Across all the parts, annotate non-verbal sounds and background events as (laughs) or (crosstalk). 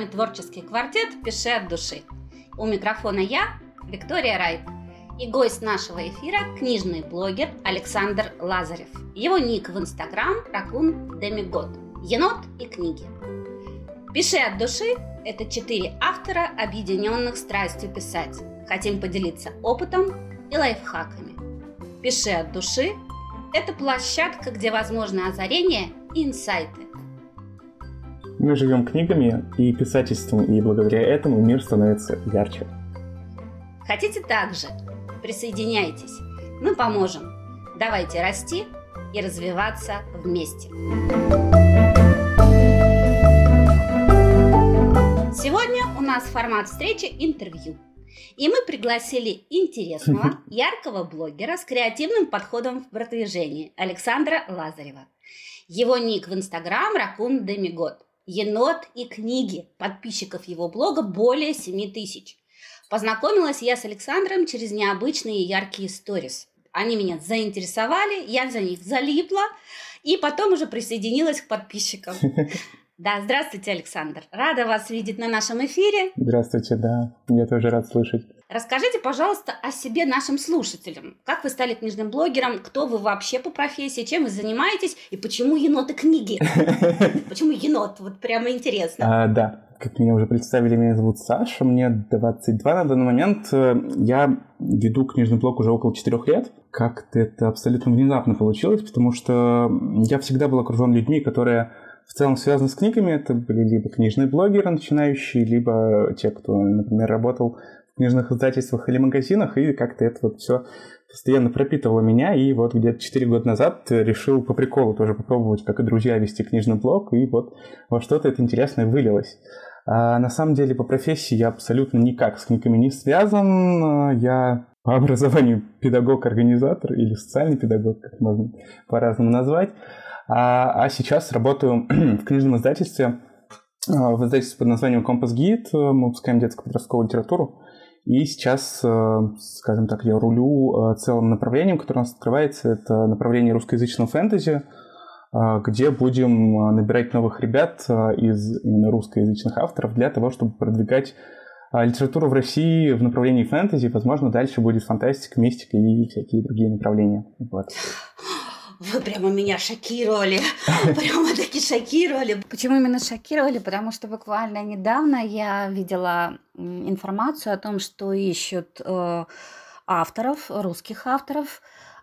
вами творческий квартет «Пиши от души». У микрофона я, Виктория Райт, и гость нашего эфира – книжный блогер Александр Лазарев. Его ник в Инстаграм – Ракун Демигод. Енот и книги. «Пиши от души» – это четыре автора, объединенных страстью писать. Хотим поделиться опытом и лайфхаками. «Пиши от души» – это площадка, где возможны озарения и инсайты – мы живем книгами и писательством, и благодаря этому мир становится ярче. Хотите также? Присоединяйтесь. Мы поможем. Давайте расти и развиваться вместе. Сегодня у нас формат встречи интервью. И мы пригласили интересного, (laughs) яркого блогера с креативным подходом в продвижении Александра Лазарева. Его ник в Инстаграм Ракун Демигод – енот и книги. Подписчиков его блога более 7 тысяч. Познакомилась я с Александром через необычные яркие сторис. Они меня заинтересовали, я за них залипла, и потом уже присоединилась к подписчикам. (laughs) Да, здравствуйте, Александр. Рада вас видеть на нашем эфире. Здравствуйте, да. Я тоже рад слышать. Расскажите, пожалуйста, о себе нашим слушателям. Как вы стали книжным блогером? Кто вы вообще по профессии? Чем вы занимаетесь? И почему еноты книги? (laughs) Почему енот? Вот прямо интересно. А, да, как меня уже представили, меня зовут Саша, мне 22 на данный момент. Я веду книжный блог уже около 4 лет. Как-то это абсолютно внезапно получилось, потому что я всегда был окружен людьми, которые в целом связаны с книгами. Это были либо книжные блогеры начинающие, либо те, кто, например, работал книжных издательствах или магазинах, и как-то это вот все постоянно пропитывало меня, и вот где-то 4 года назад решил по приколу тоже попробовать, как и друзья, вести книжный блог, и вот во что-то это интересное вылилось. А на самом деле по профессии я абсолютно никак с книгами не связан. Я по образованию педагог-организатор или социальный педагог, как можно по-разному назвать. А, а сейчас работаю (clears throat) в книжном издательстве, а, в издательстве под названием «Компас Гид». Мы выпускаем детско-подростковую литературу. И сейчас, э, скажем так, я рулю э, целым направлением, которое у нас открывается. Это направление русскоязычного фэнтези, э, где будем набирать новых ребят из именно русскоязычных авторов для того, чтобы продвигать литературу в России в направлении фэнтези. Возможно, дальше будет фантастика, мистика и всякие другие направления. Вот. Вы прямо меня шокировали. (laughs) Прямо таки шокировали. Почему именно шокировали? Потому что буквально недавно я видела информацию о том, что ищут э, авторов, русских авторов,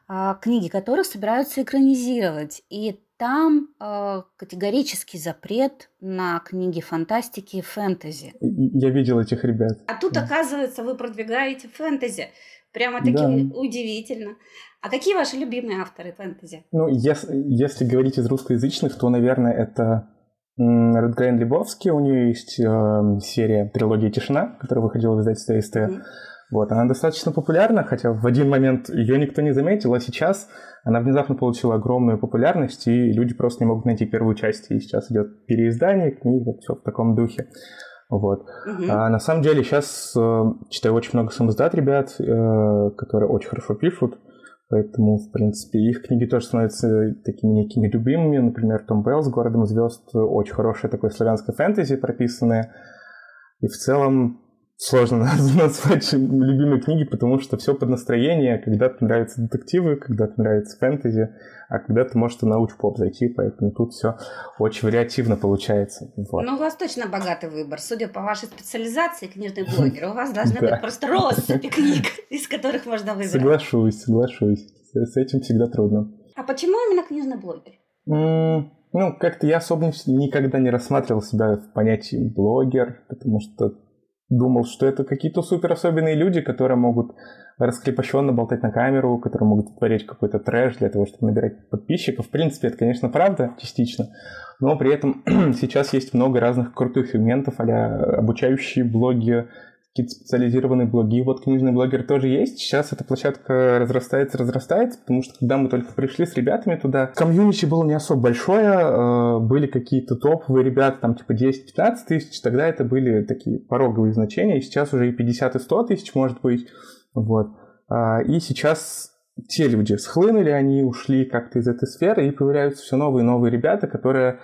э, книги которых собираются экранизировать. И там э, категорический запрет на книги фантастики и фэнтези. Я видел этих ребят. А тут, оказывается, вы продвигаете фэнтези. Прямо таки да. удивительно. А какие ваши любимые авторы фэнтези? Ну, если, если говорить из русскоязычных, то, наверное, это Редгрейн Лебовский. У нее есть э, серия «Трилогия тишина», которая выходила в издательстве СТ. Mm-hmm. Вот, она достаточно популярна, хотя в один момент ее никто не заметил, а сейчас она внезапно получила огромную популярность, и люди просто не могут найти первую часть. И сейчас идет переиздание книги, вот все в таком духе. Вот. Угу. А на самом деле сейчас э, читаю очень много самоздат ребят, э, которые очень хорошо пишут. Поэтому, в принципе, их книги тоже становятся такими некими любимыми. Например, Том Белл с «Городом звезд» очень хорошее такое славянское фэнтези прописанное. И в целом сложно назвать любимые книги, потому что все под настроение. Когда-то нравятся детективы, когда-то нравится фэнтези, а когда-то может и науч-поп зайти, поэтому тут все очень вариативно получается. Вот. Ну, у вас точно богатый выбор. Судя по вашей специализации, книжный (laughs) блогер, у вас должны быть просто россыпи книг, (laughs) из которых можно выбрать. Соглашусь, соглашусь. С этим всегда трудно. А почему именно книжный блогер? Ну, как-то я особо никогда не рассматривал себя в понятии блогер, потому что думал, что это какие-то супер особенные люди, которые могут раскрепощенно болтать на камеру, которые могут творить какой-то трэш для того, чтобы набирать подписчиков. В принципе, это, конечно, правда, частично, но при этом (clears throat) сейчас есть много разных крутых сегментов, а обучающие блоги, какие-то специализированные блоги. Вот книжный блогер тоже есть. Сейчас эта площадка разрастается, разрастается, потому что когда мы только пришли с ребятами туда, комьюнити было не особо большое, э, были какие-то топовые ребята, там типа 10-15 тысяч, тогда это были такие пороговые значения, сейчас уже и 50 и 100 тысяч может быть. Вот. А, и сейчас те люди схлынули, они ушли как-то из этой сферы, и появляются все новые и новые ребята, которые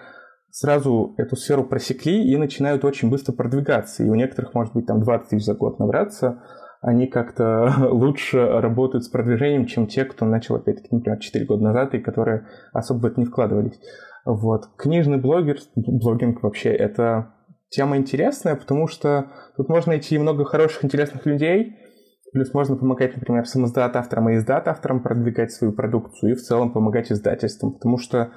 сразу эту сферу просекли и начинают очень быстро продвигаться. И у некоторых, может быть, там 20 тысяч за год набраться. Они как-то (laughs) лучше работают с продвижением, чем те, кто начал, опять-таки, например, 4 года назад, и которые особо в это не вкладывались. Вот. Книжный блогер, блогинг вообще, это тема интересная, потому что тут можно найти много хороших, интересных людей, плюс можно помогать, например, самоздат авторам и издат авторам продвигать свою продукцию и в целом помогать издательствам, потому что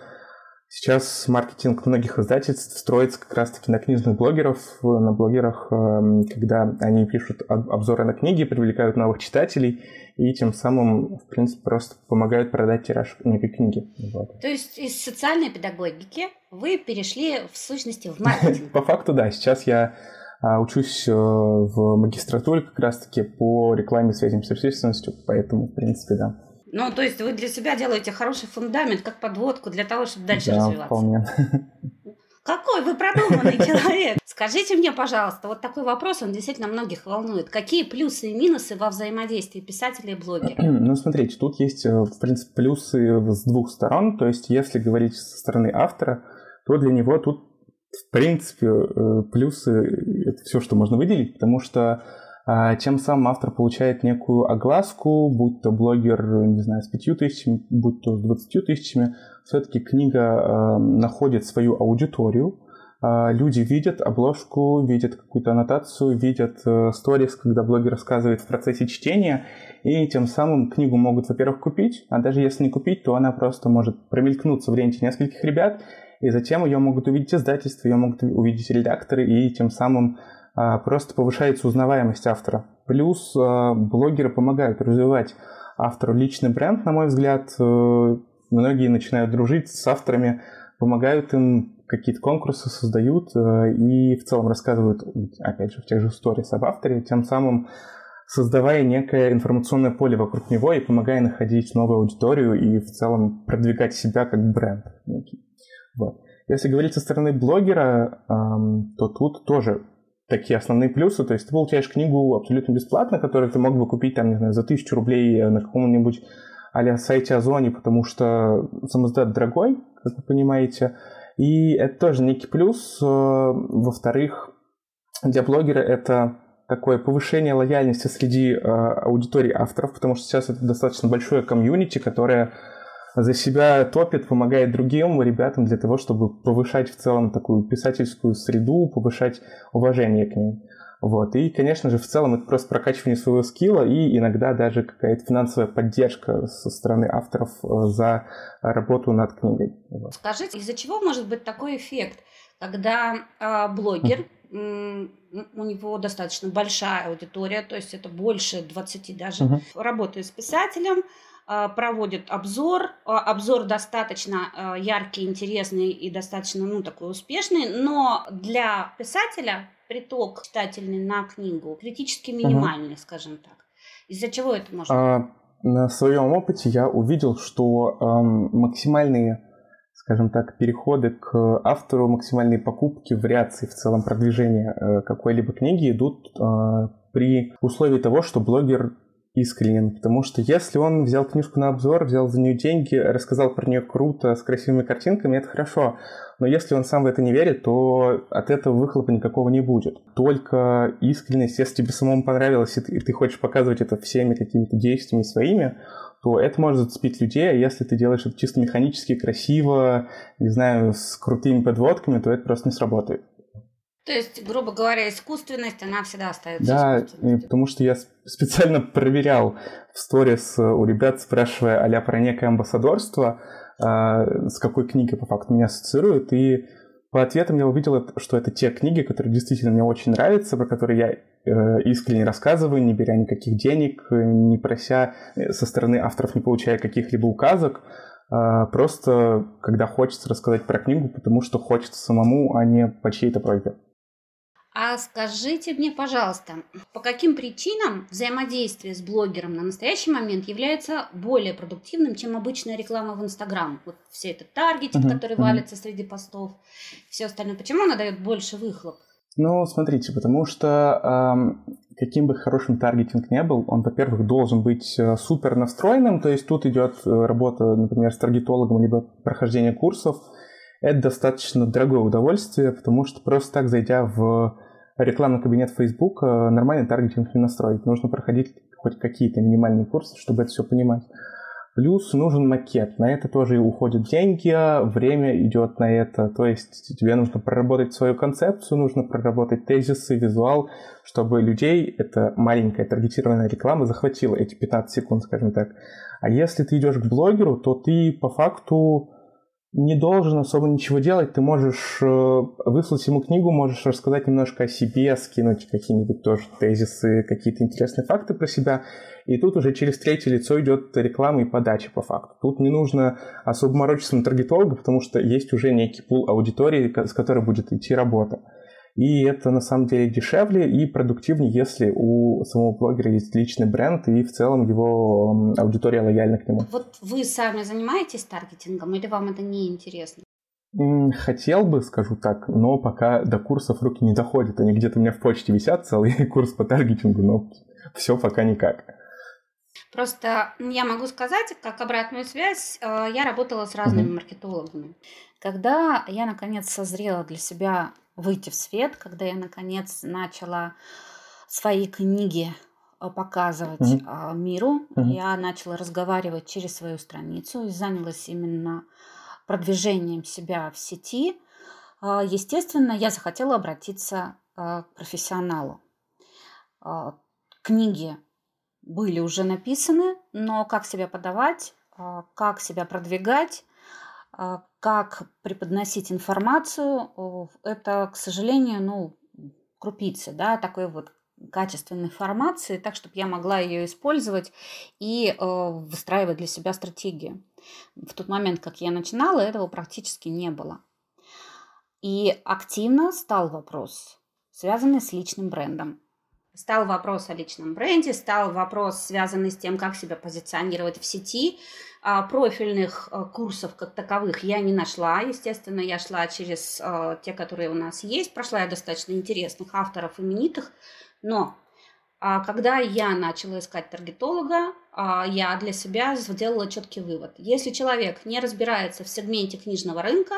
Сейчас маркетинг многих издательств строится как раз-таки на книжных блогеров, на блогерах, эм, когда они пишут обзоры на книги, привлекают новых читателей и тем самым, в принципе, просто помогают продать тираж некой книги. Вот. То есть из социальной педагогики вы перешли в сущности в маркетинг? (laughs) По факту, да. Сейчас я а, учусь э, в магистратуре как раз-таки по рекламе связям с общественностью, поэтому, в принципе, да. Ну, то есть вы для себя делаете хороший фундамент, как подводку для того, чтобы дальше да, развиваться. Вполне. Какой вы продуманный (laughs) человек! Скажите мне, пожалуйста, вот такой вопрос, он действительно многих волнует. Какие плюсы и минусы во взаимодействии писателя и блогера? (clears throat) Ну, смотрите, тут есть, э, в принципе, плюсы с двух сторон. То есть, если говорить со стороны автора, то для него тут, в принципе, э, плюсы — это все, что можно выделить, потому что тем самым автор получает некую огласку, будь то блогер, не знаю, с пятью тысячами, будь то с двадцатью тысячами, все-таки книга э, находит свою аудиторию, э, люди видят обложку, видят какую-то аннотацию, видят э, сторис, когда блогер рассказывает в процессе чтения, и тем самым книгу могут, во-первых, купить, а даже если не купить, то она просто может промелькнуться в ленте нескольких ребят, и затем ее могут увидеть издательства, ее могут увидеть редакторы, и тем самым а, просто повышается узнаваемость автора. Плюс а, блогеры помогают развивать автору личный бренд, на мой взгляд. Э, многие начинают дружить с авторами, помогают им какие-то конкурсы создают э, и в целом рассказывают, опять же, в тех же сторис об авторе, тем самым создавая некое информационное поле вокруг него и помогая находить новую аудиторию и в целом продвигать себя как бренд некий. Вот. Если говорить со стороны блогера, то тут тоже такие основные плюсы. То есть ты получаешь книгу абсолютно бесплатно, которую ты мог бы купить там, не знаю, за тысячу рублей на каком-нибудь а сайте Озоне, потому что самоздат дорогой, как вы понимаете. И это тоже некий плюс. Во-вторых, для блогера это такое повышение лояльности среди э, аудитории авторов, потому что сейчас это достаточно большое комьюнити, которое за себя топит, помогает другим ребятам для того, чтобы повышать в целом такую писательскую среду, повышать уважение к ним. Вот. И, конечно же, в целом это просто прокачивание своего скилла и иногда даже какая-то финансовая поддержка со стороны авторов э, за работу над книгой. Вот. Скажите, из-за чего может быть такой эффект, когда э, блогер, у него достаточно большая аудитория, то есть это больше 20 даже, uh-huh. работает с писателем, проводит обзор. А, обзор достаточно а, яркий, интересный и достаточно, ну, такой успешный, но для писателя приток читательный на книгу критически минимальный, угу. скажем так. Из-за чего это может а, На своем опыте я увидел, что эм, максимальные скажем так, переходы к автору, максимальные покупки, вариации в целом продвижения э, какой-либо книги идут э, при условии того, что блогер искренен, потому что если он взял книжку на обзор, взял за нее деньги, рассказал про нее круто, с красивыми картинками, это хорошо. Но если он сам в это не верит, то от этого выхлопа никакого не будет. Только искренность, если тебе самому понравилось, и ты, и ты хочешь показывать это всеми какими-то действиями своими, то это может зацепить людей, а если ты делаешь это чисто механически, красиво, не знаю, с крутыми подводками, то это просто не сработает. То есть, грубо говоря, искусственность, она всегда остается Да, потому что я специально проверял в сторис у ребят, спрашивая а про некое амбассадорство, а, с какой книгой по факту меня ассоциируют, и по ответам я увидел, что это те книги, которые действительно мне очень нравятся, про которые я э, искренне рассказываю, не беря никаких денег, не прося э, со стороны авторов, не получая каких-либо указок, а просто когда хочется рассказать про книгу, потому что хочется самому, а не по чьей-то просьбе. А скажите мне, пожалуйста, по каким причинам взаимодействие с блогером на настоящий момент является более продуктивным, чем обычная реклама в Инстаграм? Вот все это таргетинг, uh-huh, который uh-huh. валится среди постов, все остальное. Почему она дает больше выхлоп? Ну, смотрите, потому что эм, каким бы хорошим таргетинг не был, он, во-первых, должен быть э, супер настроенным, то есть тут идет э, работа, например, с таргетологом, либо прохождение курсов, это достаточно дорогое удовольствие, потому что просто так зайдя в рекламный кабинет Facebook, э, нормальный таргетинг не настроить. Нужно проходить хоть какие-то минимальные курсы, чтобы это все понимать. Плюс нужен макет. На это тоже уходят деньги, время идет на это. То есть тебе нужно проработать свою концепцию, нужно проработать тезисы, визуал, чтобы людей эта маленькая таргетированная реклама захватила эти 15 секунд, скажем так. А если ты идешь к блогеру, то ты по факту не должен особо ничего делать. Ты можешь э, выслать ему книгу, можешь рассказать немножко о себе, скинуть какие-нибудь тоже тезисы, какие-то интересные факты про себя. И тут уже через третье лицо идет реклама и подача по факту. Тут не нужно особо морочиться на таргетолога, потому что есть уже некий пул аудитории, с которой будет идти работа. И это на самом деле дешевле и продуктивнее, если у самого блогера есть личный бренд и в целом его аудитория лояльна к нему. Вот вы сами занимаетесь таргетингом или вам это не интересно? Хотел бы, скажу так, но пока до курсов руки не доходят. Они где-то у меня в почте висят, целый (laughs) курс по таргетингу, но все пока никак. Просто я могу сказать, как обратную связь, э, я работала с разными mm-hmm. маркетологами. Когда я наконец созрела для себя выйти в свет, когда я наконец начала свои книги э, показывать mm-hmm. миру. Mm-hmm. Я начала разговаривать через свою страницу и занялась именно продвижением себя в сети. А, естественно, я захотела обратиться к профессионалу. Книги были уже написаны, но как себя подавать, как себя продвигать, а, как преподносить информацию, это, к сожалению, ну, крупицы, да, такой вот качественной информации, так, чтобы я могла ее использовать и э, выстраивать для себя стратегию. В тот момент, как я начинала, этого практически не было. И активно стал вопрос, связанный с личным брендом. Стал вопрос о личном бренде, стал вопрос, связанный с тем, как себя позиционировать в сети. А, профильных а, курсов как таковых я не нашла. Естественно, я шла через а, те, которые у нас есть. Прошла я достаточно интересных авторов, именитых. Но когда я начала искать таргетолога, я для себя сделала четкий вывод. Если человек не разбирается в сегменте книжного рынка,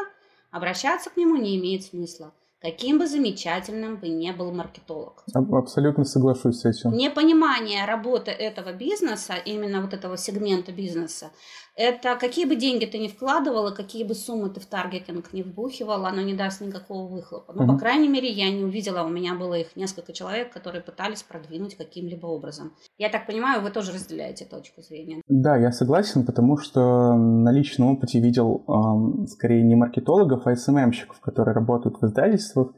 обращаться к нему не имеет смысла каким бы замечательным бы ни был маркетолог. Абсолютно соглашусь с этим. Непонимание работы этого бизнеса, именно вот этого сегмента бизнеса, это какие бы деньги ты ни вкладывала, какие бы суммы ты в таргетинг не вбухивала, оно не даст никакого выхлопа. Но, угу. по крайней мере, я не увидела, у меня было их несколько человек, которые пытались продвинуть каким-либо образом. Я так понимаю, вы тоже разделяете точку зрения. Да, я согласен, потому что на личном опыте видел эм, скорее не маркетологов, а СММщиков, которые работают в издательствах,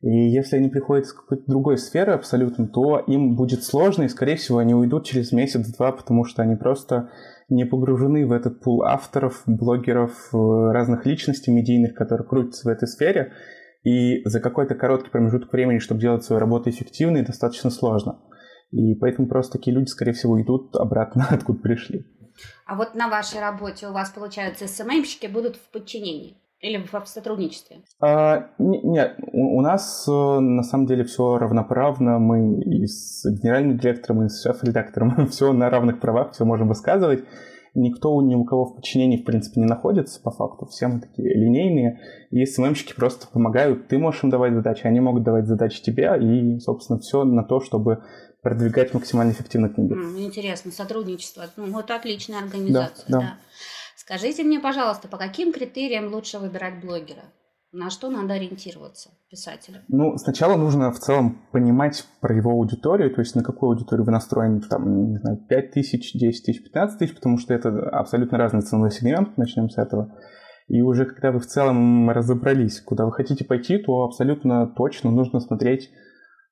и если они приходят из какой-то другой сферы абсолютно, то им будет сложно, и, скорее всего, они уйдут через месяц-два, потому что они просто не погружены в этот пул авторов, блогеров, э, разных личностей медийных, которые крутятся в этой сфере. И за какой-то короткий промежуток времени, чтобы делать свою работу эффективной, достаточно сложно. И поэтому просто такие люди, скорее всего, идут обратно, (laughs) откуда пришли. А вот на вашей работе у вас, получается, СММщики будут в подчинении? Или в сотрудничестве? А, нет, у, у нас э, на самом деле все равноправно. Мы и с генеральным директором, и с шеф-редактором (laughs) все на равных правах, все можем высказывать. Никто ни у кого в подчинении, в принципе, не находится, по факту. Все мы такие линейные. И СММщики просто помогают. Ты можешь им давать задачи, они могут давать задачи тебе. И, собственно, все на то, чтобы продвигать максимально эффективно книги. Интересно, сотрудничество. Ну, вот отличная организация, да. да. да. Скажите мне, пожалуйста, по каким критериям лучше выбирать блогера? На что надо ориентироваться писателю? Ну, сначала нужно в целом понимать про его аудиторию, то есть на какую аудиторию вы настроены, там, не знаю, 5 тысяч, 10 тысяч, 15 тысяч, потому что это абсолютно разный ценовой сегмент, начнем с этого. И уже когда вы в целом разобрались, куда вы хотите пойти, то абсолютно точно нужно смотреть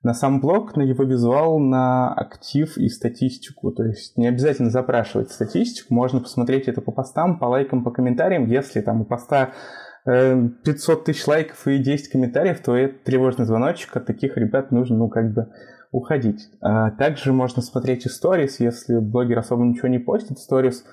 на сам блог, на его визуал, на актив и статистику. То есть не обязательно запрашивать статистику, можно посмотреть это по постам, по лайкам, по комментариям. Если там у поста 500 э, тысяч лайков и 10 комментариев, то это тревожный звоночек. От таких ребят нужно, ну, как бы уходить. А также можно смотреть сторис. Если блогер особо ничего не постит сторис,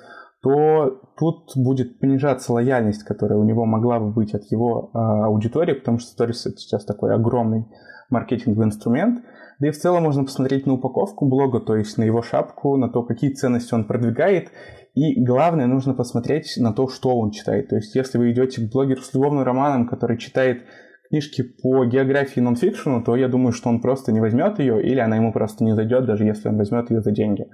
то тут будет понижаться лояльность, которая у него могла бы быть от его а, аудитории, потому что сторис это сейчас такой огромный маркетинговый инструмент. Да и в целом можно посмотреть на упаковку блога, то есть на его шапку, на то, какие ценности он продвигает. И главное, нужно посмотреть на то, что он читает. То есть если вы идете к блогеру с любовным романом, который читает книжки по географии и нонфикшену, то я думаю, что он просто не возьмет ее, или она ему просто не зайдет, даже если он возьмет ее за деньги.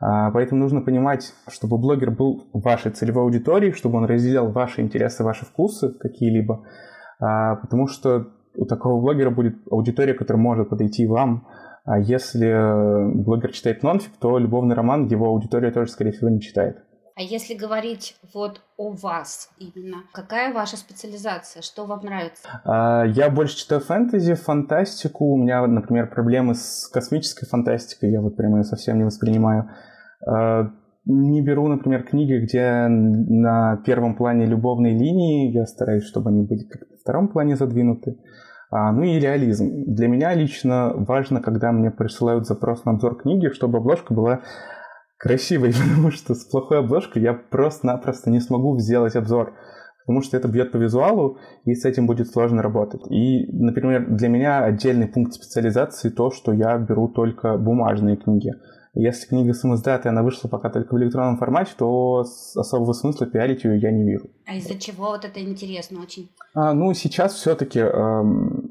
А, поэтому нужно понимать, чтобы блогер был вашей целевой аудиторией, чтобы он разделял ваши интересы, ваши вкусы какие-либо, а, потому что у такого блогера будет аудитория, которая может подойти вам. А если блогер читает нонфик, то любовный роман его аудитория тоже, скорее всего, не читает. А если говорить вот о вас именно, какая ваша специализация, что вам нравится? Я больше читаю фэнтези, фантастику. У меня, например, проблемы с космической фантастикой, я вот прямо ее совсем не воспринимаю. Э, не беру, например, книги, где на первом плане любовные линии, я стараюсь, чтобы они были как на втором плане задвинуты. А, ну и реализм. Для меня лично важно, когда мне присылают запрос на обзор книги, чтобы обложка была красивой, (laughs) потому что с плохой обложкой я просто-напросто не смогу сделать обзор, потому что это бьет по визуалу, и с этим будет сложно работать. И, например, для меня отдельный пункт специализации то, что я беру только бумажные книги. Если книга самоздата, она вышла пока только в электронном формате, то особого смысла пиарить ее я не вижу. А из-за чего вот это интересно очень? А, ну, сейчас все-таки эм,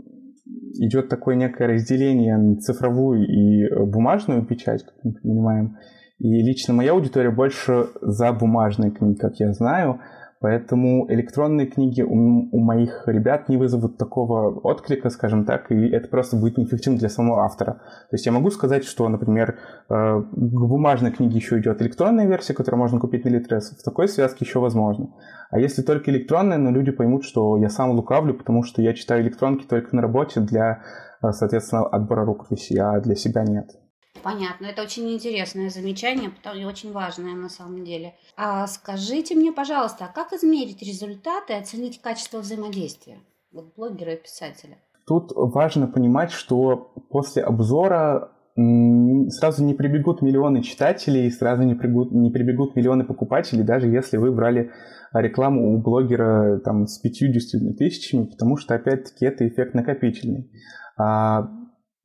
идет такое некое разделение на цифровую и бумажную печать, как мы понимаем. И лично моя аудитория больше за бумажные книги, как я знаю. Поэтому электронные книги у, у моих ребят не вызовут такого отклика, скажем так, и это просто будет неэффективно для самого автора. То есть я могу сказать, что, например, э, к бумажной книге еще идет электронная версия, которую можно купить на Литрес. В такой связке еще возможно. А если только электронная, но люди поймут, что я сам лукавлю, потому что я читаю электронки только на работе для, э, соответственно, отбора рукописи, а для себя нет. Понятно, это очень интересное замечание и очень важное на самом деле. А скажите мне, пожалуйста, а как измерить результаты и оценить качество взаимодействия вот блогера и писателя? Тут важно понимать, что после обзора сразу не прибегут миллионы читателей, сразу не прибегут, не прибегут миллионы покупателей, даже если вы брали рекламу у блогера там, с 50 тысячами, потому что, опять-таки, это эффект накопительный. А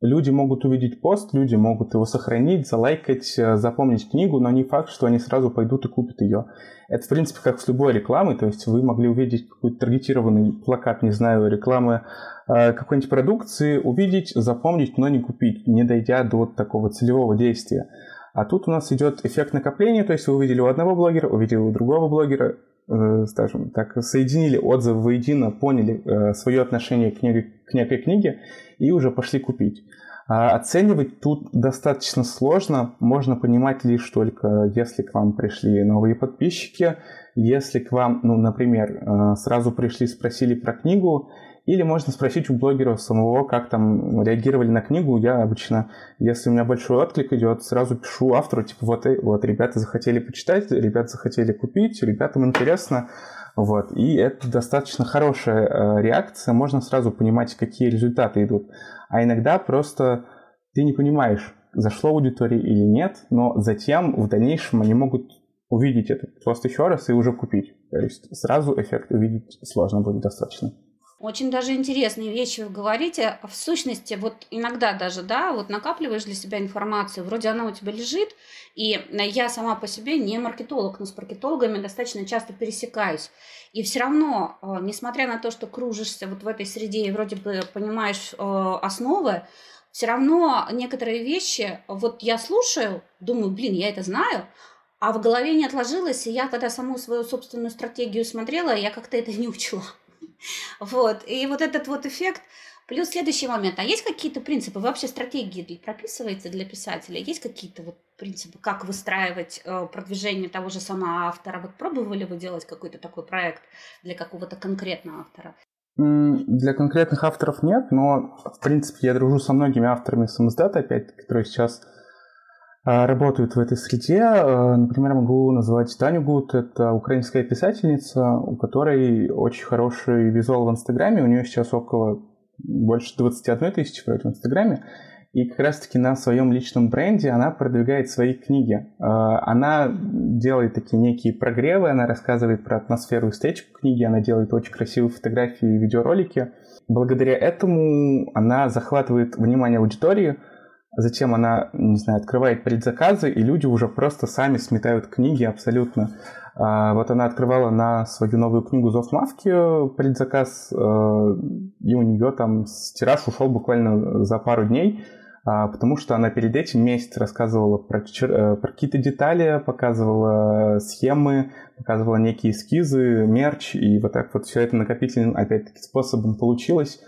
Люди могут увидеть пост, люди могут его сохранить, залайкать, э, запомнить книгу, но не факт, что они сразу пойдут и купят ее. Это, в принципе, как с любой рекламой, то есть вы могли увидеть какой-то таргетированный плакат, не знаю, рекламы э, какой-нибудь продукции, увидеть, запомнить, но не купить, не дойдя до такого целевого действия. А тут у нас идет эффект накопления, то есть вы увидели у одного блогера, увидели у другого блогера, э, скажем так, соединили отзывы воедино, поняли э, свое отношение к, книге, к некой книге и уже пошли купить. А оценивать тут достаточно сложно, можно понимать лишь только, если к вам пришли новые подписчики, если к вам, ну, например, э, сразу пришли, спросили про книгу, или можно спросить у блогера самого, как там реагировали на книгу. Я обычно, если у меня большой отклик идет, сразу пишу автору, типа, вот, вот ребята захотели почитать, ребята захотели купить, ребятам интересно. Вот. И это достаточно хорошая э, реакция, можно сразу понимать, какие результаты идут. А иногда просто ты не понимаешь, зашло аудитории или нет, но затем в дальнейшем они могут увидеть это просто еще раз и уже купить. То есть сразу эффект увидеть сложно будет достаточно. Очень даже интересные вещи вы говорите. В сущности, вот иногда даже, да, вот накапливаешь для себя информацию, вроде она у тебя лежит, и я сама по себе не маркетолог, но с маркетологами достаточно часто пересекаюсь. И все равно, э, несмотря на то, что кружишься вот в этой среде и вроде бы понимаешь э, основы, все равно некоторые вещи, вот я слушаю, думаю, блин, я это знаю, а в голове не отложилось, и я когда саму свою собственную стратегию смотрела, я как-то это не учла. (laughs) Вот. И вот этот вот эффект. Плюс следующий момент. А есть какие-то принципы? вообще стратегии прописываете для писателя? Есть какие-то вот принципы, как выстраивать э, продвижение того же самого автора? Вот пробовали вы делать какой-то такой проект для какого-то конкретного автора? Для конкретных авторов нет, но, в принципе, я дружу со многими авторами самоздата, опять которые сейчас работают в этой среде. А, например, могу назвать Таню Гуд. Это украинская писательница, у которой очень хороший визуал в Инстаграме. У нее сейчас около больше 21 тысячи в Инстаграме. и как раз-таки на своем личном бренде она продвигает свои книги. Она делает такие некие прогревы, она рассказывает про атмосферу и эстетику книги, она делает очень красивые фотографии и видеоролики. Благодаря этому она захватывает внимание аудитории, Затем она, не знаю, открывает предзаказы, и люди уже просто сами сметают книги абсолютно. А, вот она открывала на свою новую книгу «Зов Мавки» предзаказ, э, и у нее там тираж ушел буквально за пару дней, а, потому что она перед этим месяц рассказывала про, э, про какие-то детали, показывала схемы, показывала некие эскизы, мерч, и вот так вот все это накопительным, опять-таки, способом получилось.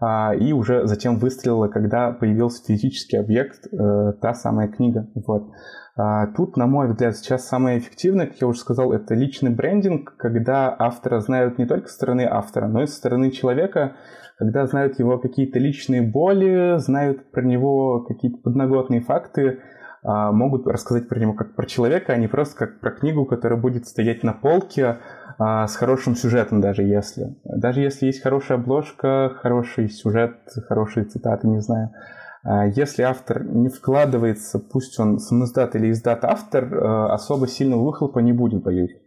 А, и уже затем выстрелила, когда появился физический объект, э, та самая книга. Вот. А, тут, на мой взгляд, сейчас самое эффективное, как я уже сказал, это личный брендинг, когда автора знают не только со стороны автора, но и со стороны человека, когда знают его какие-то личные боли, знают про него какие-то подноготные факты, а, могут рассказать про него как про человека, а не просто как про книгу, которая будет стоять на полке а, с хорошим сюжетом даже если. Даже если есть хорошая обложка, хороший сюжет, хорошие цитаты, не знаю. А, если автор не вкладывается, пусть он самоздат или издат автор, особо сильного выхлопа не будет, боюсь.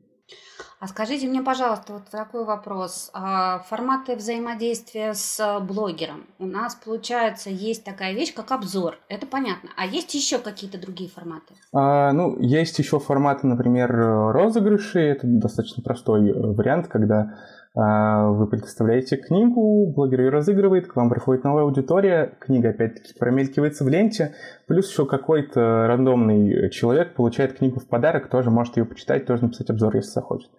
А скажите мне, пожалуйста, вот такой вопрос. А форматы взаимодействия с блогером. У нас, получается, есть такая вещь, как обзор. Это понятно. А есть еще какие-то другие форматы? А, ну, есть еще форматы, например, розыгрыши. Это достаточно простой э, вариант, когда а, вы предоставляете книгу, блогер ее разыгрывает, к вам приходит новая аудитория, книга опять-таки промелькивается в ленте, плюс еще какой-то рандомный человек получает книгу в подарок, тоже может ее почитать, тоже написать обзор, если захочет.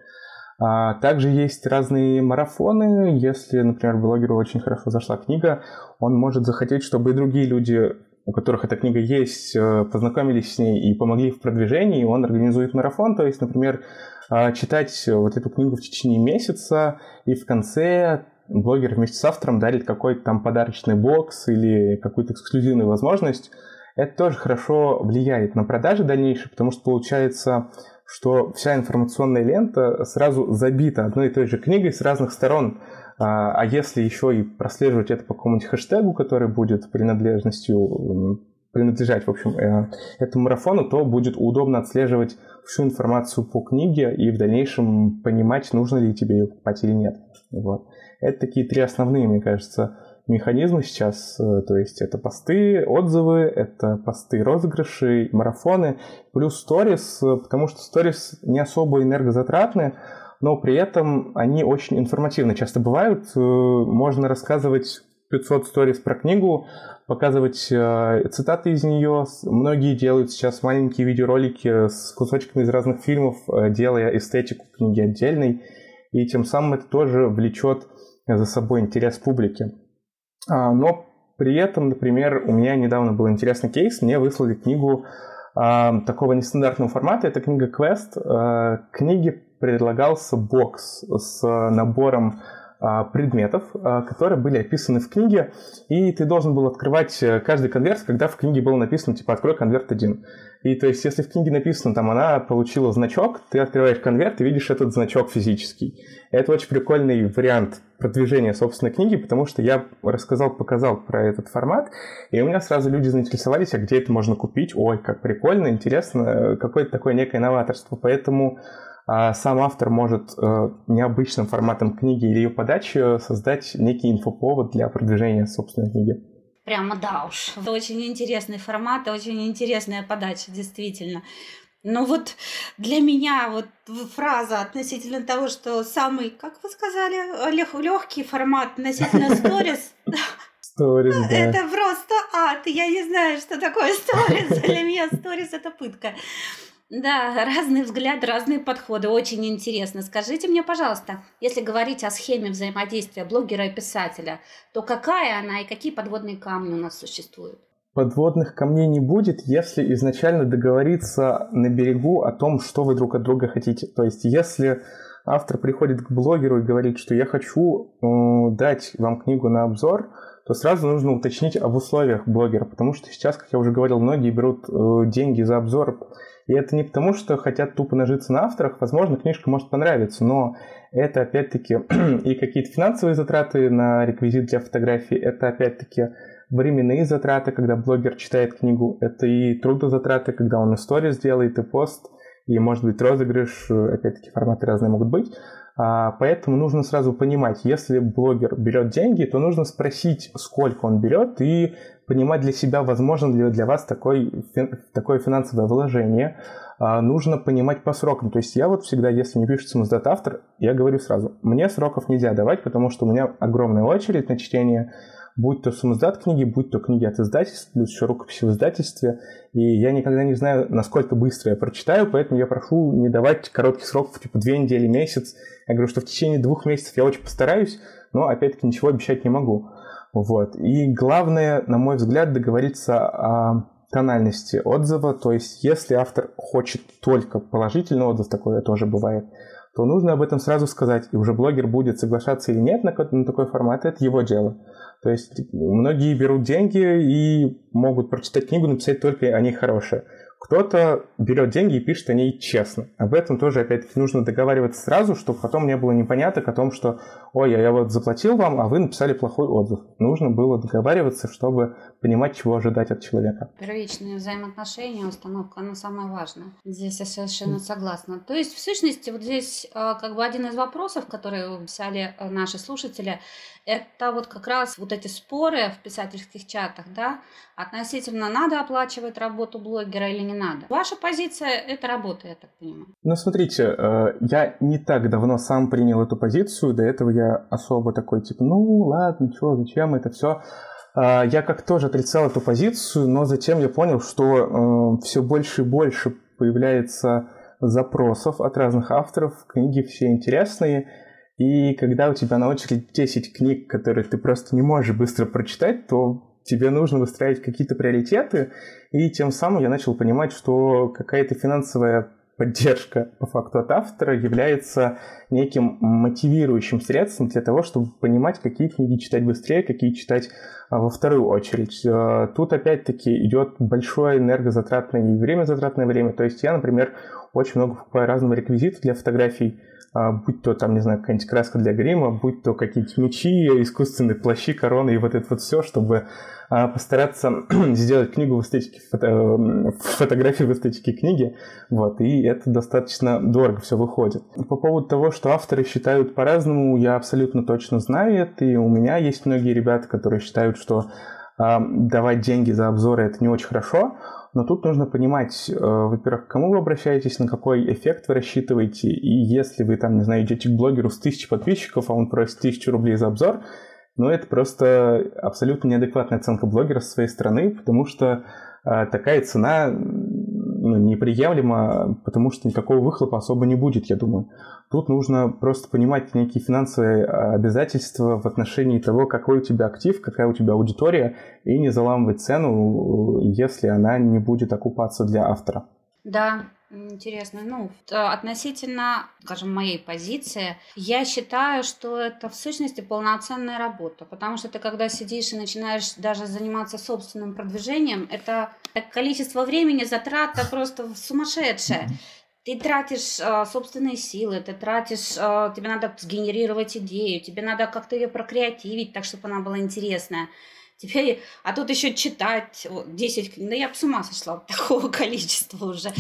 А также есть разные марафоны. Если, например, блогеру очень хорошо зашла книга, он может захотеть, чтобы и другие люди, у которых эта книга есть, э, познакомились с ней и помогли в продвижении. И он организует марафон. То есть, например, а, читать вот эту книгу в течение месяца, и в конце блогер вместе с автором дарит какой-то там подарочный бокс или какую-то эксклюзивную возможность. Это тоже хорошо влияет на продажи дальнейшие, потому что получается что вся информационная лента сразу забита одной и той же книгой с разных сторон. А, а если еще и прослеживать это по какому-нибудь хэштегу, который будет принадлежностью принадлежать, в общем, э, этому марафону, то будет удобно отслеживать всю информацию по книге и в дальнейшем понимать, нужно ли тебе ее покупать или нет. Вот. Это такие три основные, мне кажется, механизмы сейчас, э, то есть это посты, отзывы, это посты, розыгрыши, марафоны, плюс сторис, потому что сторис не особо энергозатратны, но при этом они очень информативны часто бывают. Э, можно рассказывать 500 сторис про книгу, показывать э, цитаты из нее. Многие делают сейчас маленькие видеоролики с кусочками из разных фильмов, делая эстетику книги отдельной, и тем самым это тоже влечет за собой интерес публики. А, но при этом, например, у меня недавно был интересный кейс, мне выслали книгу а, такого нестандартного формата, это книга Quest. А, книге предлагался бокс с набором предметов, которые были описаны в книге, и ты должен был открывать э, каждый конверт, когда в книге было написано, типа, открой конверт один. И то есть, если в книге написано, там, она получила значок, ты открываешь конверт и видишь этот значок физический. Это очень прикольный вариант продвижения собственной книги, потому что я рассказал, показал про этот формат, и у меня сразу люди заинтересовались, а где это можно купить. Ой, как прикольно, интересно, какое-то такое некое новаторство. Поэтому а, сам автор может а, необычным форматом книги или ее подачи создать некий инфоповод для продвижения собственной книги. Прямо да уж. Это очень интересный формат, очень интересная подача, действительно. Но вот для меня вот фраза относительно того, что самый, как вы сказали, лег, легкий формат относительно (laughs) сторис. Сторис, да. Это просто ад. Я не знаю, что такое сторис. (laughs) Для меня сторис это пытка. Да, разные взгляды, разные подходы. Очень интересно. Скажите мне, пожалуйста, если говорить о схеме взаимодействия блогера и писателя, то какая она и какие подводные камни у нас существуют? Подводных камней не будет, если изначально договориться на берегу о том, что вы друг от друга хотите. То есть, если автор приходит к блогеру и говорит, что я хочу э, дать вам книгу на обзор, то сразу нужно уточнить об условиях блогера, потому что сейчас, как я уже говорил, многие берут э, деньги за обзор и это не потому, что хотят тупо нажиться на авторах. Возможно, книжка может понравиться, но это опять-таки (clears throat) и какие-то финансовые затраты на реквизит для фотографий, это опять-таки временные затраты, когда блогер читает книгу, это и трудозатраты, когда он историю сделает, и пост, и, может быть, розыгрыш, опять-таки, форматы разные могут быть. А, поэтому нужно сразу понимать, если блогер берет деньги, то нужно спросить, сколько он берет, и понимать для себя, возможно ли для вас такой, такое финансовое вложение. А, нужно понимать по срокам. То есть я вот всегда, если не пишет самоздат автор, я говорю сразу, мне сроков нельзя давать, потому что у меня огромная очередь на чтение, будь то самоздат книги, будь то книги от издательств, плюс еще рукописи в издательстве. И я никогда не знаю, насколько быстро я прочитаю, поэтому я прошу не давать коротких сроков, типа две недели, месяц. Я говорю, что в течение двух месяцев я очень постараюсь, но опять-таки ничего обещать не могу. Вот. И главное, на мой взгляд, договориться о тональности отзыва. То есть, если автор хочет только положительный отзыв, такое тоже бывает, то нужно об этом сразу сказать. И уже блогер будет соглашаться или нет на, на такой формат, это его дело. То есть многие берут деньги и могут прочитать книгу, написать только о ней хорошее. Кто-то берет деньги и пишет о ней честно. Об этом тоже, опять-таки, нужно договариваться сразу, чтобы потом не было непоняток о том, что «Ой, а я вот заплатил вам, а вы написали плохой отзыв». Нужно было договариваться, чтобы понимать, чего ожидать от человека. Первичные взаимоотношения, установка, она самая важная. Здесь я совершенно согласна. То есть, в сущности, вот здесь э, как бы один из вопросов, которые писали э, наши слушатели, это вот как раз вот эти споры в писательских чатах, да, относительно надо оплачивать работу блогера или не надо. Ваша позиция – это работа, я так понимаю. Ну, смотрите, э, я не так давно сам принял эту позицию, до этого я особо такой, типа, ну, ладно, что, зачем это все. Э, я как тоже отрицал эту позицию, но затем я понял, что э, все больше и больше появляется запросов от разных авторов, книги все интересные, и когда у тебя на очереди 10 книг, которые ты просто не можешь быстро прочитать, то тебе нужно выстраивать какие-то приоритеты, и тем самым я начал понимать, что какая-то финансовая поддержка по факту от автора является неким мотивирующим средством для того, чтобы понимать, какие книги читать быстрее, какие читать а, во вторую очередь. А, тут опять-таки идет большое энергозатратное и время затратное время. То есть я, например, очень много покупаю разного реквизита для фотографий, будь то там, не знаю, какая-нибудь краска для грима, будь то какие-то мечи, искусственные плащи, короны и вот это вот все, чтобы а, постараться (clears throat) сделать книгу в эстетике, фото, фотографии в эстетике книги, вот, и это достаточно дорого все выходит. По поводу того, что авторы считают по-разному, я абсолютно точно знаю это, и у меня есть многие ребята, которые считают, что а, давать деньги за обзоры это не очень хорошо, но тут нужно понимать, э, во-первых, к кому вы обращаетесь, на какой эффект вы рассчитываете, и если вы там, не знаю, идете к блогеру с тысячи подписчиков, а он просит тысячу рублей за обзор, ну, это просто абсолютно неадекватная оценка блогера с своей стороны, потому что э, такая цена ну, неприемлема, потому что никакого выхлопа особо не будет, я думаю. Тут нужно просто понимать некие финансовые а, обязательства в отношении того, какой у тебя актив, какая у тебя аудитория, и не заламывать цену, если она не будет окупаться для автора. Да, Интересно. Ну, относительно, скажем, моей позиции, я считаю, что это в сущности полноценная работа, потому что ты когда сидишь и начинаешь даже заниматься собственным продвижением, это количество времени затрата просто сумасшедшее. Ты тратишь э, собственные силы, ты тратишь, э, тебе надо сгенерировать идею, тебе надо как-то ее прокреативить так, чтобы она была интересная. Теперь, а тут еще читать 10 книг. Да я бы с ума сошла от такого (laughs) количества уже.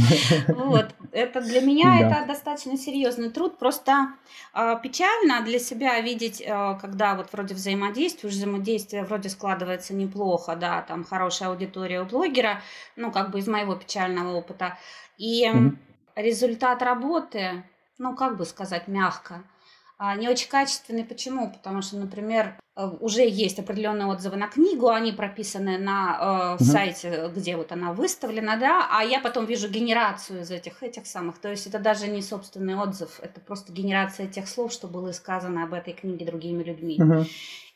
Вот. Это для меня да. это достаточно серьезный труд. Просто э, печально для себя видеть, э, когда вот вроде взаимодействие, взаимодействие вроде складывается неплохо, да, там хорошая аудитория у блогера, ну, как бы из моего печального опыта. И mm результат работы, ну, как бы сказать мягко, а, не очень качественный. Почему? Потому что, например, уже есть определенные отзывы на книгу, они прописаны на э, угу. сайте, где вот она выставлена, да, а я потом вижу генерацию из этих этих самых. То есть это даже не собственный отзыв, это просто генерация тех слов, что было сказано об этой книге другими людьми. Угу.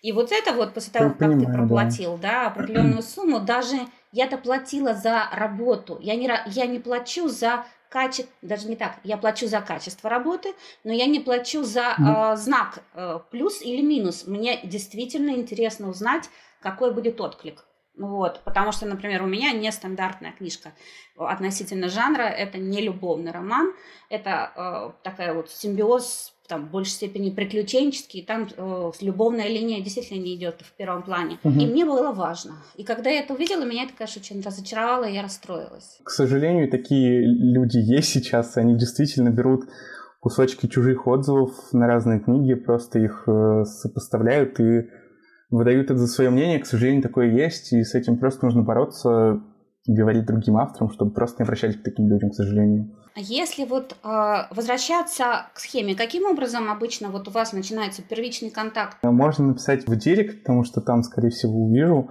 И вот это вот после того, я как понимаю, ты проплатил, да, да определенную (clears throat) сумму, даже я-то платила за работу, я не я не плачу за качество, даже не так, я плачу за качество работы, но я не плачу за э, знак э, плюс или минус. Мне действительно интересно узнать, какой будет отклик. Вот, потому что, например, у меня нестандартная книжка относительно жанра, это не любовный роман, это э, такая вот симбиоз там в большей степени приключенческий, там э, любовная линия действительно не идет в первом плане. Угу. И мне было важно. И когда я это увидела, меня это, конечно, очень разочаровало, и я расстроилась. К сожалению, такие люди есть сейчас, они действительно берут кусочки чужих отзывов на разные книги, просто их э, сопоставляют и выдают это за свое мнение. К сожалению, такое есть, и с этим просто нужно бороться, говорить другим авторам, чтобы просто не обращались к таким людям, к сожалению. Если вот э, возвращаться к схеме, каким образом обычно вот у вас начинается первичный контакт? Можно написать в директ, потому что там, скорее всего, увижу.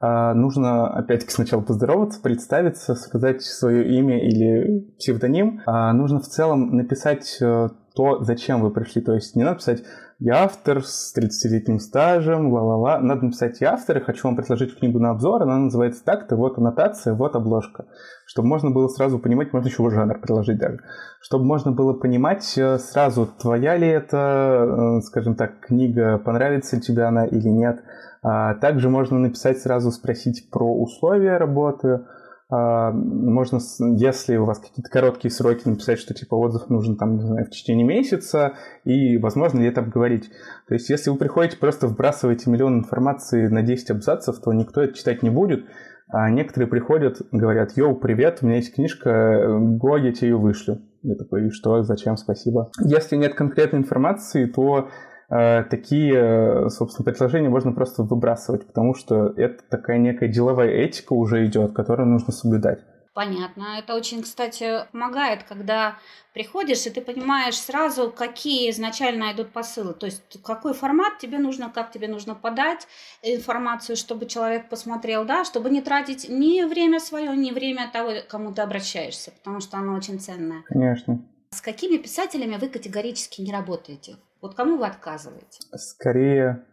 Э, нужно опять-таки сначала поздороваться, представиться, сказать свое имя или псевдоним. Э, нужно в целом написать э, то, зачем вы пришли. То есть не надо писать я автор с 30-летним стажем, ла-ла-ла. Надо написать я автор, и хочу вам предложить книгу на обзор. Она называется так-то, вот аннотация, вот обложка. Чтобы можно было сразу понимать, можно еще жанр предложить даже. Чтобы можно было понимать э, сразу, твоя ли это, э, скажем так, книга, понравится тебе она или нет. А также можно написать сразу, спросить про условия работы, можно, если у вас какие-то короткие сроки, написать, что типа отзыв нужен там, не знаю, в течение месяца, и, возможно, где-то обговорить. То есть, если вы приходите, просто вбрасываете миллион информации на 10 абзацев, то никто это читать не будет. А некоторые приходят, говорят, йоу, привет, у меня есть книжка, го, я тебе ее вышлю. Я такой, что, зачем, спасибо. Если нет конкретной информации, то Э, такие, э, собственно, предложения можно просто выбрасывать, потому что это такая некая деловая этика уже идет, которую нужно соблюдать. Понятно. Это очень, кстати, помогает, когда приходишь, и ты понимаешь сразу, какие изначально идут посылы. То есть какой формат тебе нужно, как тебе нужно подать информацию, чтобы человек посмотрел, да, чтобы не тратить ни время свое, ни время того, кому ты обращаешься, потому что оно очень ценное. Конечно. С какими писателями вы категорически не работаете? Вот кому вы отказываете? Скорее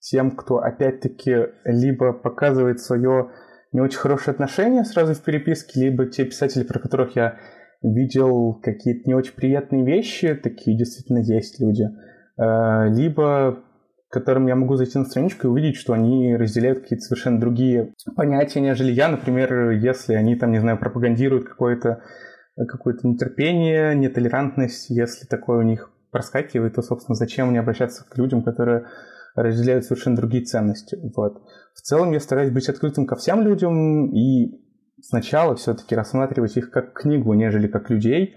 тем, кто опять-таки либо показывает свое не очень хорошее отношение сразу в переписке, либо те писатели, про которых я видел какие-то не очень приятные вещи, такие действительно есть люди, э, либо которым я могу зайти на страничку и увидеть, что они разделяют какие-то совершенно другие понятия, нежели я. Например, если они там, не знаю, пропагандируют какое-то какое-то нетерпение, нетолерантность, если такое у них проскакивает, то, собственно, зачем мне обращаться к людям, которые разделяют совершенно другие ценности. Вот. В целом я стараюсь быть открытым ко всем людям и сначала все-таки рассматривать их как книгу, нежели как людей,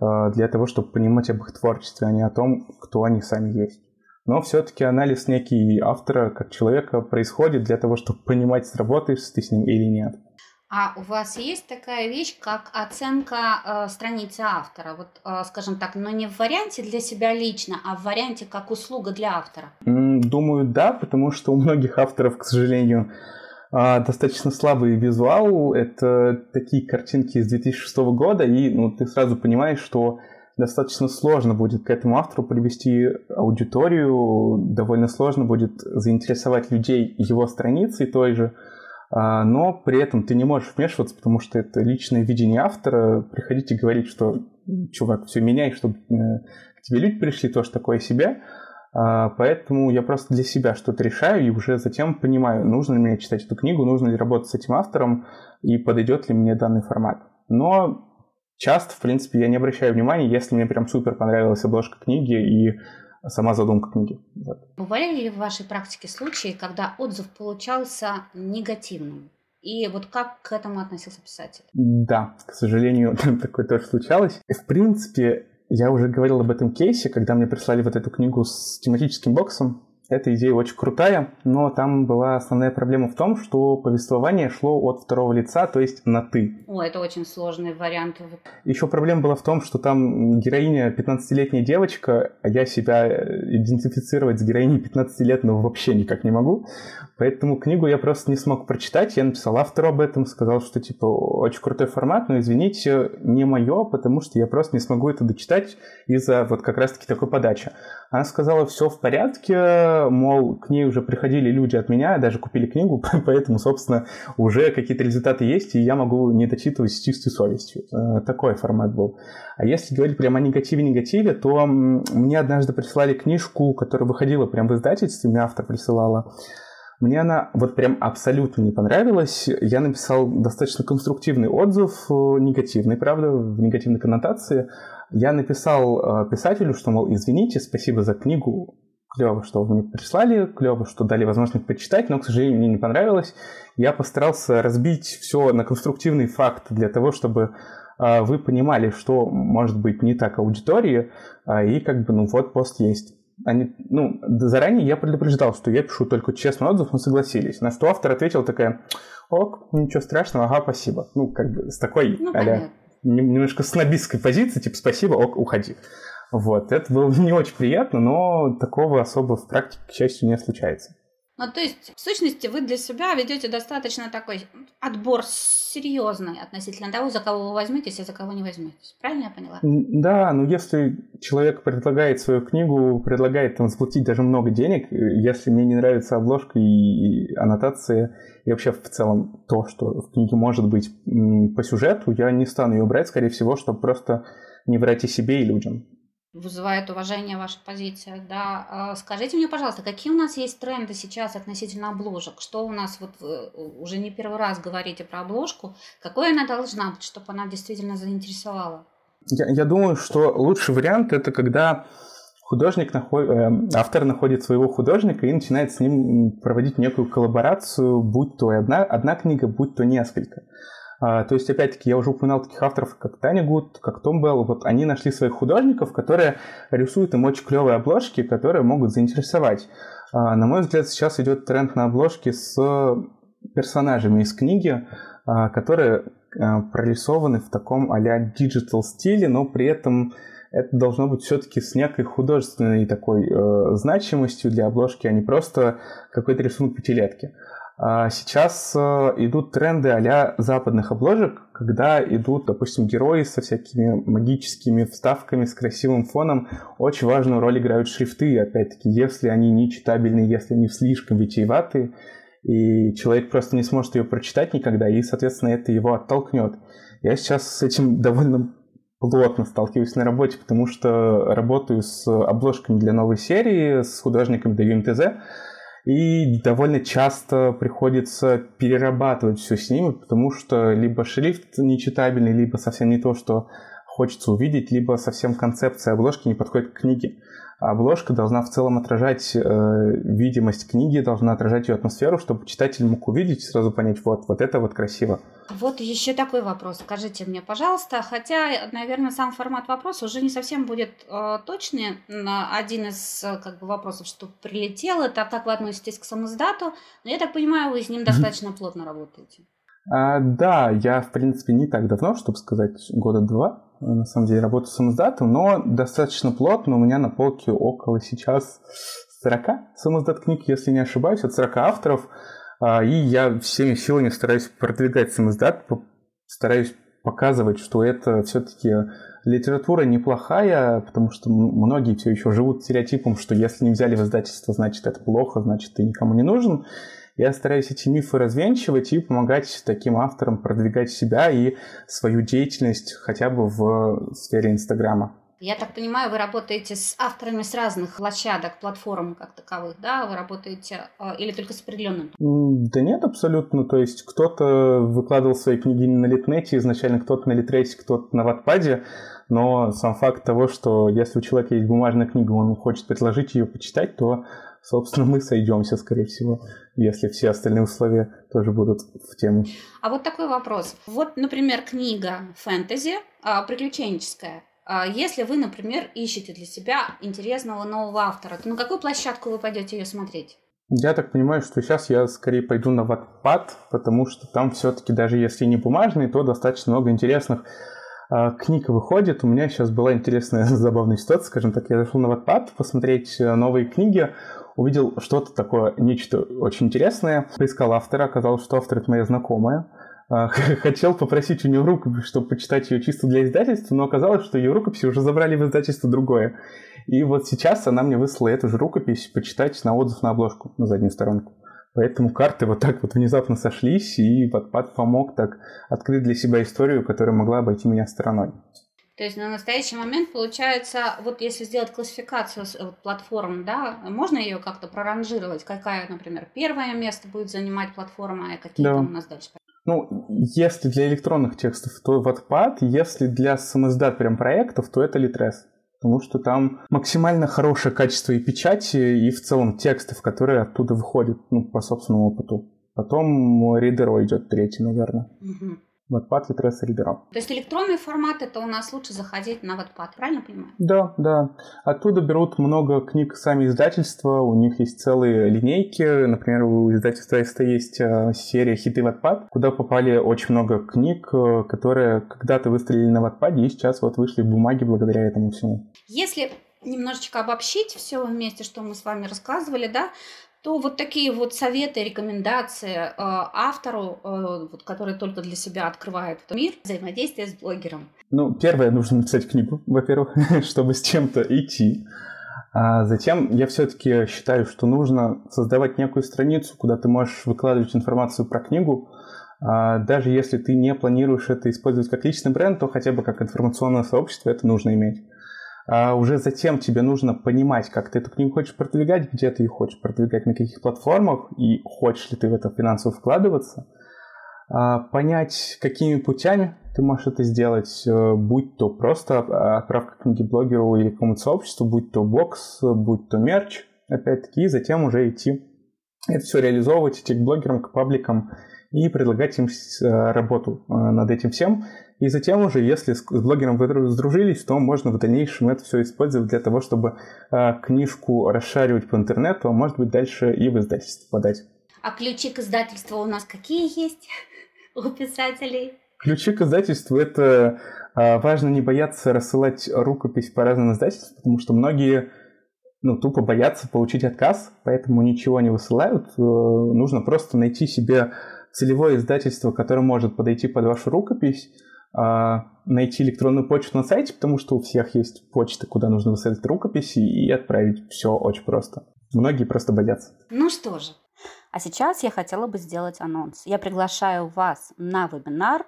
а, для того, чтобы понимать об их творчестве, а не о том, кто они сами есть. Но все-таки анализ некий автора как человека происходит для того, чтобы понимать, сработаешь ты с ним или нет. А у вас есть такая вещь, как оценка э, страницы автора? Вот, э, скажем так, но не в варианте для себя лично, а в варианте как услуга для автора? Думаю, да, потому что у многих авторов, к сожалению, э, достаточно слабый визуал. Это такие картинки из 2006 года, и ну, ты сразу понимаешь, что достаточно сложно будет к этому автору привести аудиторию, довольно сложно будет заинтересовать людей его страницей той же, но при этом ты не можешь вмешиваться, потому что это личное видение автора. Приходите говорить, что, чувак, все меняй, чтобы э, к тебе люди пришли тоже такое себе. А, поэтому я просто для себя что-то решаю и уже затем понимаю, нужно ли мне читать эту книгу, нужно ли работать с этим автором и подойдет ли мне данный формат. Но часто, в принципе, я не обращаю внимания, если мне прям супер понравилась обложка книги и сама задумка книги. Вот. Бывали ли в вашей практике случаи, когда отзыв получался негативным? И вот как к этому относился писатель? Да, к сожалению, (laughs) такое тоже случалось. В принципе, я уже говорил об этом кейсе, когда мне прислали вот эту книгу с тематическим боксом. Эта идея очень крутая, но там была основная проблема в том, что повествование шло от второго лица, то есть на «ты». О, это очень сложный вариант. Еще проблема была в том, что там героиня 15-летняя девочка, а я себя идентифицировать с героиней 15 лет ну, вообще никак не могу. Поэтому книгу я просто не смог прочитать. Я написал автору об этом, сказал, что типа очень крутой формат, но извините, не мое, потому что я просто не смогу это дочитать из-за вот как раз-таки такой подачи. Она сказала, все в порядке, мол, к ней уже приходили люди от меня, даже купили книгу, (laughs) поэтому, собственно, уже какие-то результаты есть, и я могу не дочитывать с чистой совестью. Э, такой формат был. А если говорить прямо о негативе-негативе, то мне однажды прислали книжку, которая выходила прямо в издательстве, мне автор присылала. Мне она вот прям абсолютно не понравилась. Я написал достаточно конструктивный отзыв, э, негативный, правда, в негативной коннотации. Я написал писателю, что, мол, извините, спасибо за книгу, клево, что вы мне прислали, клево, что дали возможность почитать, но, к сожалению, мне не понравилось. Я постарался разбить все на конструктивный факт для того, чтобы э, вы понимали, что может быть не так аудитории, э, и как бы, ну вот, пост есть. Они, ну, заранее я предупреждал, что я пишу только честный отзыв, но согласились. На что автор ответил такая, ок, ничего страшного, ага, спасибо. Ну, как бы с такой, ну, а немножко снобистской позиции, типа, спасибо, ок, уходи. Вот, это было (laughs) не очень приятно, но такого особо в практике, к счастью, не случается. Ну, то есть, в сущности, вы для себя ведете достаточно такой отбор серьезный относительно того, за кого вы возьметесь, а за кого не возьметесь. Правильно я поняла? Да, но если человек предлагает свою книгу, предлагает там заплатить даже много денег, если мне не нравится обложка и, и аннотация, и вообще в целом то, что в книге может быть по сюжету, я не стану ее брать, скорее всего, чтобы просто не врать и себе, и людям вызывает уважение ваша позиция, да. А скажите мне, пожалуйста, какие у нас есть тренды сейчас относительно обложек? Что у нас, вот э, уже не первый раз говорите про обложку, какой она должна быть, чтобы она действительно заинтересовала? Я, я думаю, что лучший вариант это когда художник наход... Э, автор находит своего художника и начинает с ним проводить некую коллаборацию, будь то одна, одна книга, будь то несколько. А, то есть, опять-таки, я уже упоминал таких авторов, как Таня Гуд, как Том Белл. Вот они нашли своих художников, которые рисуют им очень клевые обложки, которые могут заинтересовать. А, на мой взгляд, сейчас идет тренд на обложки с персонажами из книги, а, которые прорисованы в таком а-ля digital стиле, но при этом это должно быть все-таки с некой художественной такой э, значимостью для обложки, а не просто какой-то рисунок пятилетки. А сейчас э, идут тренды а западных обложек, когда идут, допустим, герои со всякими магическими вставками, с красивым фоном. Очень важную роль играют шрифты, опять-таки, если они не читабельные, если они слишком витиеватые, и человек просто не сможет ее прочитать никогда, и, соответственно, это его оттолкнет. Я сейчас с этим довольно плотно сталкиваюсь на работе, потому что работаю с обложками для новой серии, с художниками до ЮНТЗ, и довольно часто приходится перерабатывать все с ними, потому что либо шрифт нечитабельный, либо совсем не то, что хочется увидеть, либо совсем концепция обложки не подходит к книге обложка должна в целом отражать э, видимость книги, должна отражать ее атмосферу, чтобы читатель мог увидеть и сразу понять, вот, вот это вот красиво. Вот еще такой вопрос. Скажите мне, пожалуйста, хотя, наверное, сам формат вопроса уже не совсем будет э, точный. Один из как бы, вопросов, что прилетел, это как вы относитесь к самоздату, но я так понимаю, вы с ним достаточно плотно работаете. А, да, я, в принципе, не так давно, чтобы сказать, года два, на самом деле, работаю самоздатом, но достаточно плотно. У меня на полке около сейчас 40 самоздат книг, если не ошибаюсь, от 40 авторов. А, и я всеми силами стараюсь продвигать самоздат, стараюсь показывать, что это все-таки литература неплохая, потому что многие все еще живут стереотипом, что если не взяли в издательство, значит это плохо, значит ты никому не нужен. Я стараюсь эти мифы развенчивать и помогать таким авторам продвигать себя и свою деятельность хотя бы в сфере Инстаграма. Я так понимаю, вы работаете с авторами с разных площадок, платформ как таковых, да? Вы работаете э, или только с определенным? Да нет, абсолютно. То есть кто-то выкладывал свои книги на Литнете, изначально кто-то на Литресе, кто-то на Ватпаде, но сам факт того, что если у человека есть бумажная книга, он хочет предложить ее почитать, то собственно, мы сойдемся, скорее всего, если все остальные условия тоже будут в тему. А вот такой вопрос. Вот, например, книга фэнтези, а, приключенческая. А, если вы, например, ищете для себя интересного нового автора, то на какую площадку вы пойдете ее смотреть? Я так понимаю, что сейчас я скорее пойду на Wattpad, потому что там все-таки даже если не бумажный, то достаточно много интересных а, книг выходит. У меня сейчас была интересная (laughs) забавная ситуация, скажем так. Я зашел на Wattpad посмотреть э, новые книги увидел что-то такое, нечто очень интересное, поискал автора, оказалось, что автор это моя знакомая. А, (laughs) хотел попросить у нее рукопись, чтобы почитать ее чисто для издательства, но оказалось, что ее рукописи уже забрали в издательство другое. И вот сейчас она мне выслала эту же рукопись почитать на отзыв на обложку, на заднюю сторонку. Поэтому карты вот так вот внезапно сошлись, и Wattpad помог так открыть для себя историю, которая могла обойти меня стороной. То есть на настоящий момент получается, вот если сделать классификацию вот, платформ, да, можно ее как-то проранжировать, какая, например, первое место будет занимать платформа, а какие да. там у нас дальше? Ну, если для электронных текстов, то Wattpad, если для самоздат прям проектов, то это Litres. Потому что там максимально хорошее качество и печати, и в целом текстов, которые оттуда выходят, ну, по собственному опыту. Потом Reader идет третий, наверное. Угу. Wattpad и Tress Reader. То есть электронный формат это у нас лучше заходить на Wattpad, правильно понимаю? Да, да. Оттуда берут много книг сами издательства, у них есть целые линейки. Например, у издательства СТ есть э, серия «Хиты Wattpad», куда попали очень много книг, э, которые когда-то выстрелили на Wattpad и сейчас вот вышли в бумаге благодаря этому всему. Если немножечко обобщить все вместе, что мы с вами рассказывали, да, то вот такие вот советы, рекомендации э, автору, э, вот, который только для себя открывает мир, взаимодействие с блогером. Ну, первое, нужно написать книгу, во-первых, (laughs) чтобы с чем-то идти. А затем я все-таки считаю, что нужно создавать некую страницу, куда ты можешь выкладывать информацию про книгу. А даже если ты не планируешь это использовать как личный бренд, то хотя бы как информационное сообщество это нужно иметь а уже затем тебе нужно понимать, как ты эту книгу хочешь продвигать, где ты ее хочешь продвигать, на каких платформах, и хочешь ли ты в это финансово вкладываться, а, понять, какими путями ты можешь это сделать, э, будь то просто отправка книги блогеру или какому-то сообществу, будь то бокс, будь то мерч, опять-таки, и затем уже идти это все реализовывать, идти к блогерам, к пабликам и предлагать им э, работу э, над этим всем. И затем уже, если с блогером вы сдружились, то можно в дальнейшем это все использовать для того, чтобы э, книжку расшаривать по интернету, а может быть дальше и в издательство подать. А ключи к издательству у нас какие есть (laughs) у писателей? Ключи к издательству – это важно не бояться рассылать рукопись по разным издательствам, потому что многие ну, тупо боятся получить отказ, поэтому ничего не высылают. Нужно просто найти себе целевое издательство, которое может подойти под вашу рукопись, найти электронную почту на сайте, потому что у всех есть почта, куда нужно высылать рукописи и отправить. Все очень просто. Многие просто боятся. Ну что же. А сейчас я хотела бы сделать анонс. Я приглашаю вас на вебинар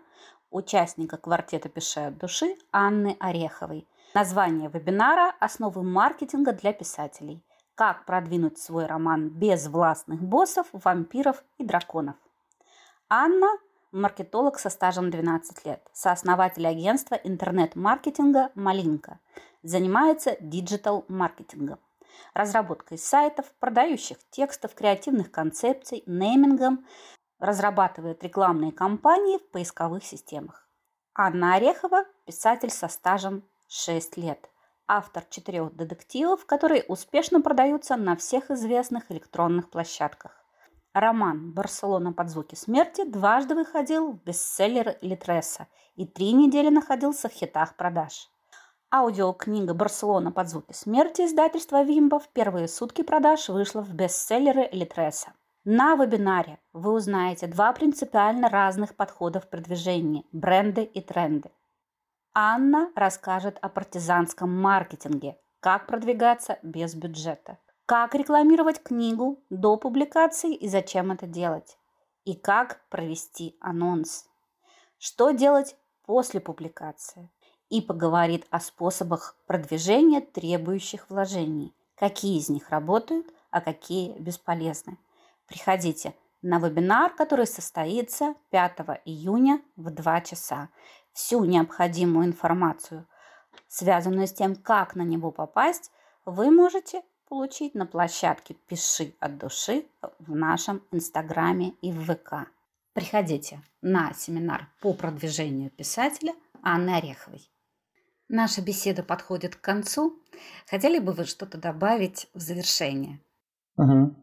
участника квартета «Пиши от души» Анны Ореховой. Название вебинара «Основы маркетинга для писателей. Как продвинуть свой роман без властных боссов, вампиров и драконов». Анна – маркетолог со стажем 12 лет, сооснователь агентства интернет-маркетинга «Малинка». Занимается digital-маркетингом, разработкой сайтов, продающих текстов, креативных концепций, неймингом, разрабатывает рекламные кампании в поисковых системах. Анна Орехова – писатель со стажем 6 лет, автор четырех детективов, которые успешно продаются на всех известных электронных площадках. Роман «Барселона под звуки смерти» дважды выходил в бестселлер Литреса и три недели находился в хитах продаж. Аудиокнига «Барселона под звуки смерти» издательства Вимба в первые сутки продаж вышла в бестселлеры Литреса. На вебинаре вы узнаете два принципиально разных подхода в продвижении – бренды и тренды. Анна расскажет о партизанском маркетинге, как продвигаться без бюджета. Как рекламировать книгу до публикации и зачем это делать? И как провести анонс? Что делать после публикации? И поговорит о способах продвижения, требующих вложений. Какие из них работают, а какие бесполезны. Приходите на вебинар, который состоится 5 июня в 2 часа. Всю необходимую информацию, связанную с тем, как на него попасть, вы можете получить на площадке «Пиши от души» в нашем Инстаграме и в ВК. Приходите на семинар по продвижению писателя Анны Ореховой. Наша беседа подходит к концу. Хотели бы вы что-то добавить в завершение? Угу.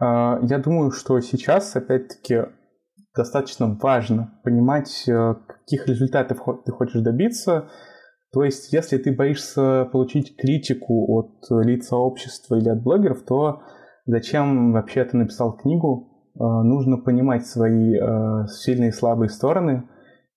Я думаю, что сейчас, опять-таки, достаточно важно понимать, э, каких результатов ты хочешь добиться, то есть, если ты боишься получить критику от лиц сообщества или от блогеров, то зачем вообще ты написал книгу? Э, нужно понимать свои э, сильные и слабые стороны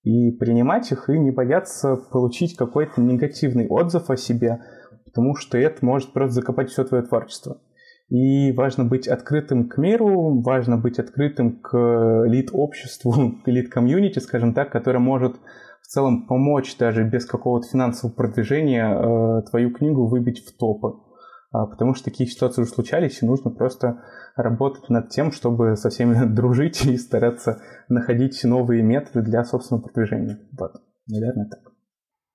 и принимать их, и не бояться получить какой-то негативный отзыв о себе, потому что это может просто закопать все твое творчество. И важно быть открытым к миру, важно быть открытым к лид-обществу, (laughs) к лит-community, скажем так, которое может целом помочь даже без какого-то финансового продвижения э, твою книгу выбить в топы. а, потому что такие ситуации уже случались, и нужно просто работать над тем, чтобы со всеми (laughs) дружить и стараться находить новые методы для собственного продвижения. Вот, наверное, так.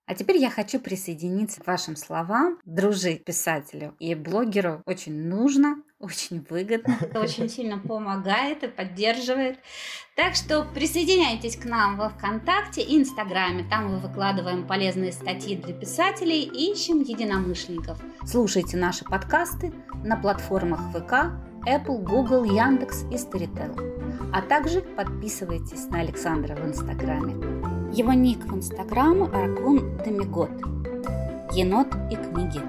А теперь я хочу присоединиться к вашим словам. Дружить писателю и блогеру очень нужно, очень выгодно. Очень сильно помогает и поддерживает. Так что присоединяйтесь к нам во ВКонтакте и Инстаграме. Там мы выкладываем полезные статьи для писателей и ищем единомышленников. Слушайте наши подкасты на платформах ВК, Apple, Google, Яндекс и Storytel. А также подписывайтесь на Александра в Инстаграме. Его ник в Инстаграм – Аркун Демигот. Енот и книги.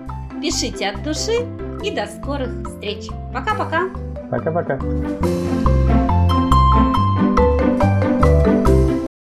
Пишите от души и до скорых встреч. Пока-пока. Пока-пока.